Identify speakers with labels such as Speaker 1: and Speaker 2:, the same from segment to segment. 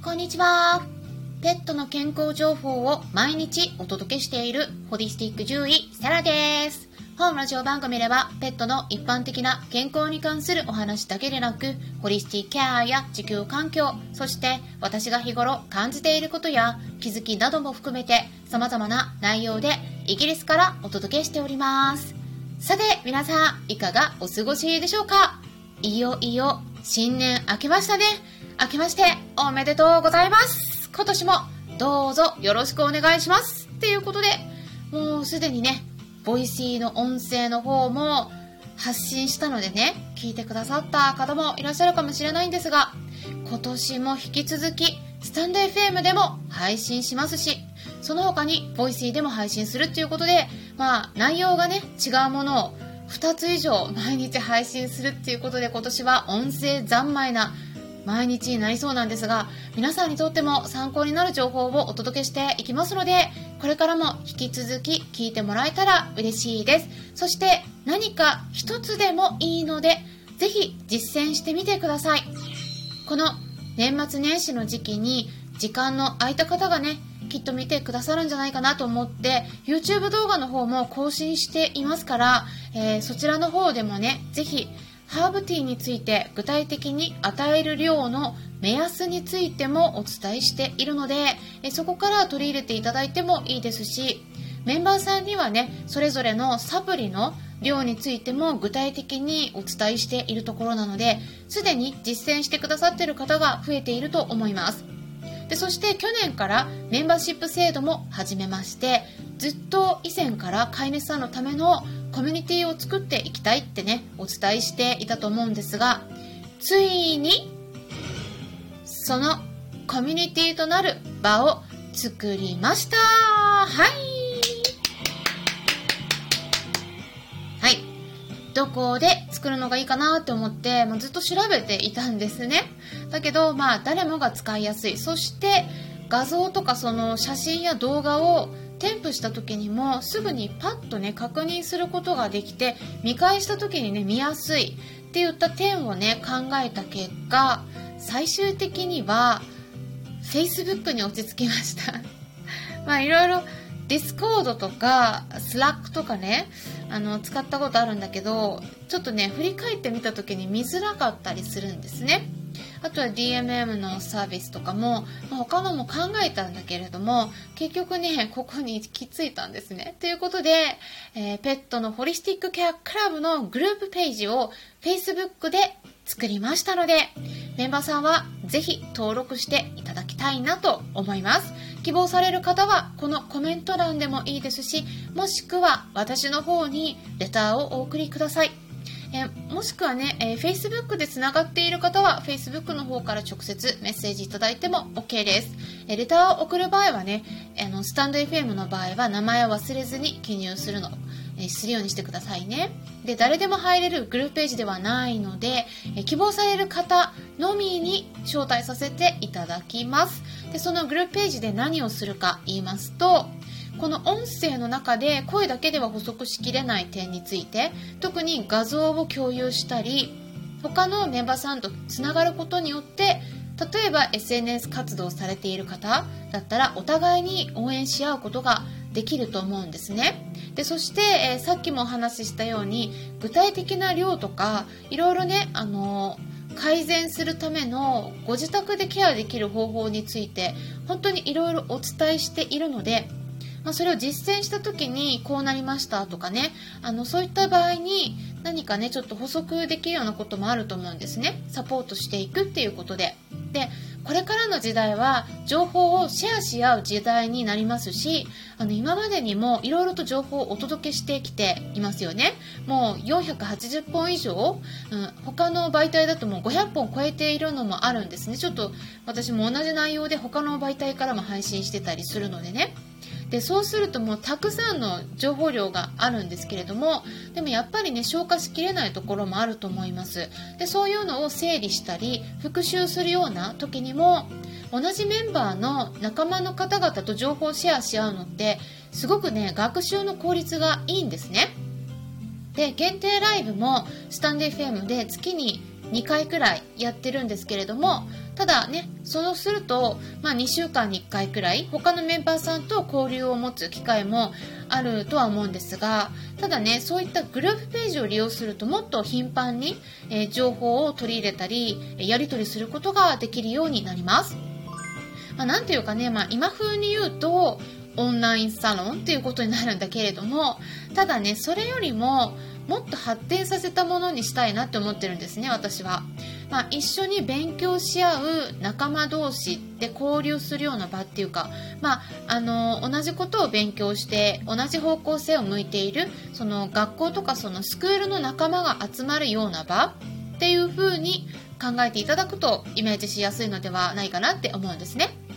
Speaker 1: こんにちは。ペットの健康情報を毎日お届けしているホリスティック獣医セラです。本ラジオ番組ではペットの一般的な健康に関するお話だけでなく、ホリスティックケアや地球環境、そして私が日頃感じていることや気づきなども含めて様々な内容でイギリスからお届けしております。さて皆さんいかがお過ごしでしょうか？いよいよ新年明けましたね。明けましておめでとうございます。今年もどうぞよろしくお願いします。っていうことで、もうすでにね、 Voicy の音声の方も発信したのでね、聞いてくださった方もいらっしゃるかもしれないんですが、今年も引き続き、 stand FM でも配信しますし、その他に Voicy でも配信するっていうことで、まあ内容がね、違うものを2つ以上毎日配信するっていうことで今年は音声三昧な毎日になりそうなんですが皆さんにとっても参考になる情報をお届けしていきますのでこれからも引き続き聞いてもらえたら嬉しいです。そして何か一つでもいいのでぜひ実践してみてください。この年末年始の時期に時間の空いた方がねきっと見てくださるんじゃないかなと思って YouTube 動画の方も更新していますから、えーそちらの方でもねぜひハーブティーについて具体的に与える量の目安についてもお伝えしているのでそこから取り入れていただいてもいいですしメンバーさんにはねそれぞれのサプリの量についても具体的にお伝えしているところなのですでに実践してくださっている方が増えていると思います。でそして去年からメンバーシップ制度も始めましてずっと以前から飼い主さんのためのコミュニティを作っていきたいってねお伝えしていたと思うんですがついにそのコミュニティとなる場を作りました。はい。はい。どこで作るのがいいかなって思って、まあ、ずっと調べていたんですね。だけどまあ誰もが使いやすい。そして画像とかその写真や動画を添付した時にもすぐにパッとね確認することができて見返した時にね見やすいって言った点をね考えた結果最終的には Facebook に落ち着きました。まあいろいろ Discord とか Slack とかねあの使ったことあるんだけどちょっとね振り返ってみた時に見づらかったりするんですね。あとは DMM のサービスとかも、まあ他のも考えたんだけれども結局ねここに行き着いたんですね。ということで、えーペットのホリスティックケアクラブのグループページを Facebook で作りましたのでメンバーさんはぜひ登録していただきたいなと思います。希望される方はこのコメント欄でもいいですしもしくは私の方にレターをお送りください。えもしくはね、えー Facebook でつながっている方は Facebook の方から直接メッセージいただいても OK です、えーレターを送る場合はねあのスタンド FM の場合は名前を忘れずに記入するの、えするようにしてくださいね。で誰でも入れるグループページではないので、え希望される方のみに招待させていただきます。でそのグループページで何をするか言いますとこの音声の中で声だけでは補足しきれない点について特に画像を共有したり他のメンバーさんとつながることによって例えば SNS 活動されている方だったらお互いに応援し合うことができると思うんですね。でそして、えーさっきもお話ししたように具体的な量とかいろいろねあの改善するためのご自宅でケアできる方法について本当にいろいろお伝えしているのでまあ、それを実践した時にこうなりましたとかねあのそういった場合に何かねちょっと補足できるようなこともあると思うんですね。サポートしていくっていうことで。でこれからの時代は情報をシェアし合う時代になりますしあの今までにもいろいろと情報をお届けしてきていますよね。もう480本以上、うん、他の媒体だともう500本超えているのもあるんですね。ちょっと私も同じ内容で他の媒体からも配信してたりするのでね。でそうするともうたくさんの情報量があるんですけれどもでもやっぱりね消化しきれないところもあると思います。でそういうのを整理したり復習するような時にも同じメンバーの仲間の方々と情報をシェアし合うのってすごくね学習の効率がいいんですね。で限定ライブもスタンデー FM で月に2回くらいやってるんですけれどもただねそうすると、まあ、2週間に1回くらい他のメンバーさんと交流を持つ機会もあるとは思うんですがただねそういったグループページを利用するともっと頻繁に、えー、情報を取り入れたりやり取りすることができるようになります。まあ、なんていうかね、まあ、今風に言うとオンラインサロンっていうことになるんだけれどもただねそれよりももっと発展させたものにしたいなって思ってるんですね私は、まあ、一緒に勉強し合う仲間同士で交流するような場っていうか、まあ、あの同じことを勉強して同じ方向性を向いているその学校とかそのスクールの仲間が集まるような場っていう風に考えていただくとイメージしやすいのではないかなって思うんですね。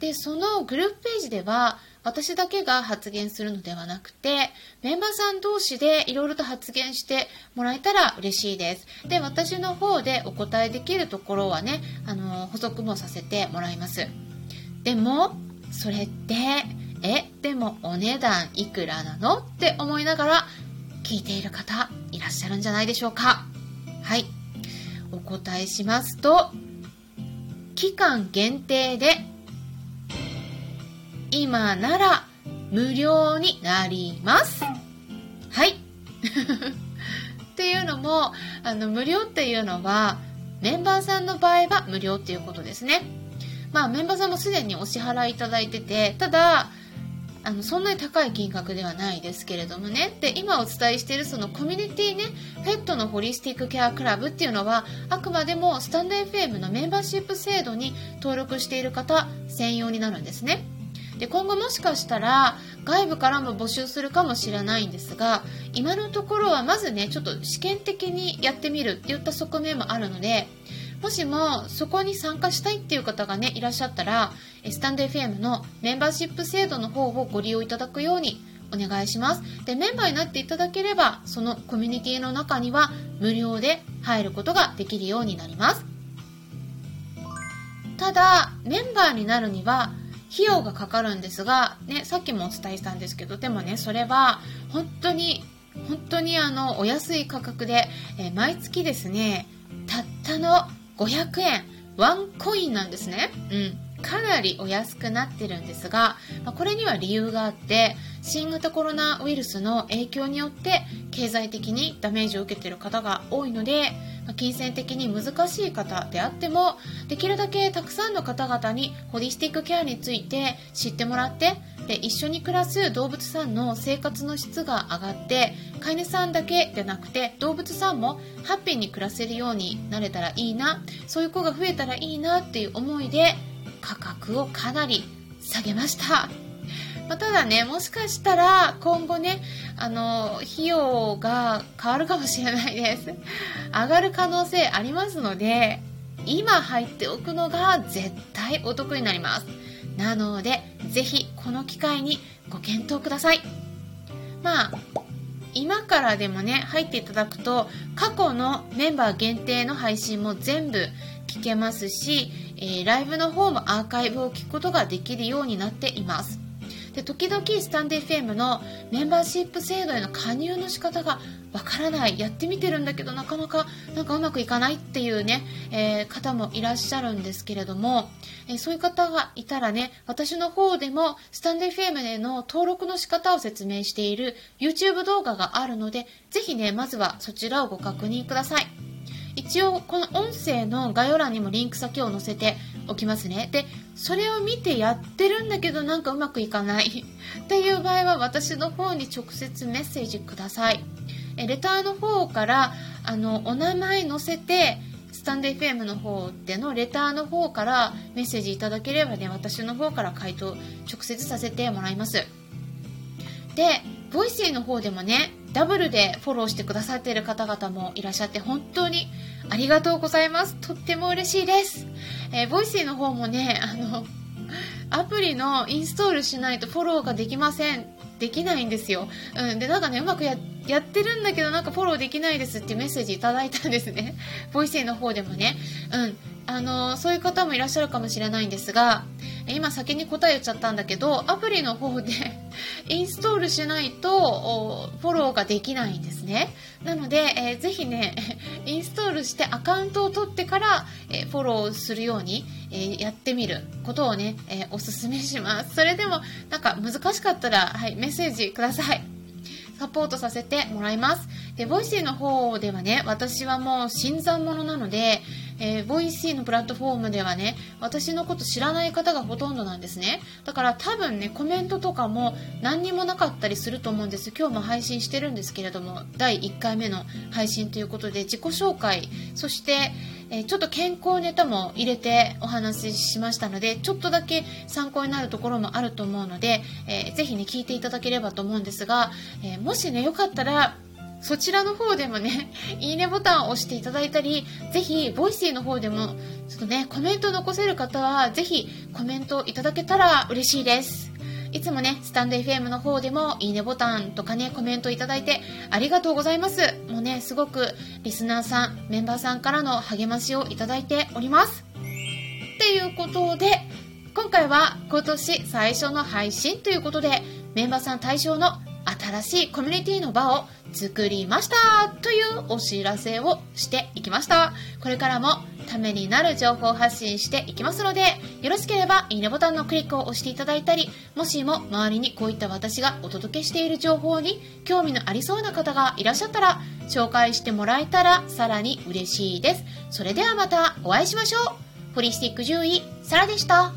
Speaker 1: でそのグループページでは私だけが発言するのではなくてメンバーさん同士でいろいろと発言してもらえたら嬉しいです。で私の方でお答えできるところはねあの補足もさせてもらいます。でもそれってえでもお値段いくらなの？って思いながら聞いている方いらっしゃるんじゃないでしょうか。はい。お答えしますと期間限定で今なら無料になります。はい。っていうのも、あの、無料っていうのは、メンバーさんの場合は無料っていうことですね。まあ、メンバーさんもすでにお支払いいただいてて、ただ、あの、そんなに高い金額ではないですけれどもね。で、今お伝えしているそのコミュニティね、ペットのホリスティックケアクラブっていうのは、あくまでもスタンド FM のメンバーシップ制度に登録している方専用になるんですね。で今後もしかしたら外部からも募集するかもしれないんですが今のところはまずねちょっと試験的にやってみるっていった側面もあるのでもしもそこに参加したいっていう方がねいらっしゃったらスタンド FM のメンバーシップ制度の方をご利用いただくようにお願いします。でメンバーになっていただければそのコミュニティの中には無料で入ることができるようになります。ただメンバーになるには費用がかかるんですが、ね、さっきもお伝えしたんですけどでもねそれは本当に本当にあのお安い価格で、えー、毎月ですねたったの500円ワンコインなんですね、うん、かなりお安くなってるんですが、まあ、これには理由があって新型コロナウイルスの影響によって経済的にダメージを受けている方が多いので金銭的に難しい方であってもできるだけたくさんの方々にホリスティックケアについて知ってもらってで一緒に暮らす動物さんの生活の質が上がって飼い主さんだけでなくて動物さんもハッピーに暮らせるようになれたらいいなそういう子が増えたらいいなっていう思いで価格をかなり下げました。まあ、ただね、もしかしたら今後ね、あの、費用が変わるかもしれないです。上がる可能性ありますので、今入っておくのが絶対お得になります。なので、ぜひこの機会にご検討ください。まあ、今からでもね、入っていただくと、過去のメンバー限定の配信も全部聞けますし、えー、ライブの方もアーカイブを聞くことができるようになっています。で時々スタンデー FM のメンバーシップ制度への加入の仕方がわからない。やってみてるんだけどなかなかなんかうまくいかないっていうね、えー、方もいらっしゃるんですけれども、えー、そういう方がいたらね私の方でもスタンデー FM での登録の仕方を説明している YouTube 動画があるのでぜひねまずはそちらをご確認ください。一応この音声の概要欄にもリンク先を載せておきますねでそれを見てやってるんだけどなんかうまくいかないっていう場合は私の方に直接メッセージくださいえレターの方からあのお名前載せてスタンド FM の方でのレターの方からメッセージいただければね私の方から回答直接させてもらいますで Voicy の方でもねダブルでフォローしてくださっている方々もいらっしゃって本当にありがとうございます。とっても嬉しいです。えー、 Voicy の方もね、あの、アプリのインストールしないとフォローができません。できないんですよ。うん。で、なんかね、うまくややってるんだけど、なんかフォローできないですってメッセージいただいたんですね。Voicy の方でもね。うん。あの、そういう方もいらっしゃるかもしれないんですが、今先に答え言っちゃったんだけど、アプリの方で インストールしないとフォローができないんですね。なので、えー、ぜひね、インストールしてアカウントを取ってから、え、フォローするように、え、やってみることをね、えおすすめします。それでも、なんか難しかったら、はい、メッセージください。サポートさせてもらいます。で、 Voicy の方ではね、私はもう新参者なので、えー、 Voicy のプラットフォームではね、私のこと知らない方がほとんどなんですね。だから多分ね、コメントとかも何にもなかったりすると思うんです。今日も配信してるんですけれども、第1回目の配信ということで、自己紹介、そして、えちょっと健康ネタも入れてお話ししましたので、ちょっとだけ参考になるところもあると思うので、えー、ぜひね、聞いていただければと思うんですが、えー、もしね、よかったら、そちらの方でもね、いいねボタンを押していただいたり、ぜひ、 Voicy の方でも、ちょっとね、コメント残せる方は、ぜひ、コメントいただけたら嬉しいです。いつもね、スタンド FM の方でもいいねボタンとかね、コメントいただいてありがとうございます。もうね、すごくリスナーさん、メンバーさんからの励ましをいただいております。っていうことで、今回は今年最初の配信ということで、メンバーさん対象の新しいコミュニティの場を作りましたというお知らせをしていきました。これからもためになる情報発信していきますので、よろしければいいねボタンのクリックを押していただいたり、もしも周りにこういった私がお届けしている情報に興味のありそうな方がいらっしゃったら、紹介してもらえたらさらに嬉しいです。それではまたお会いしましょう。ホリスティック獣医、サラでした。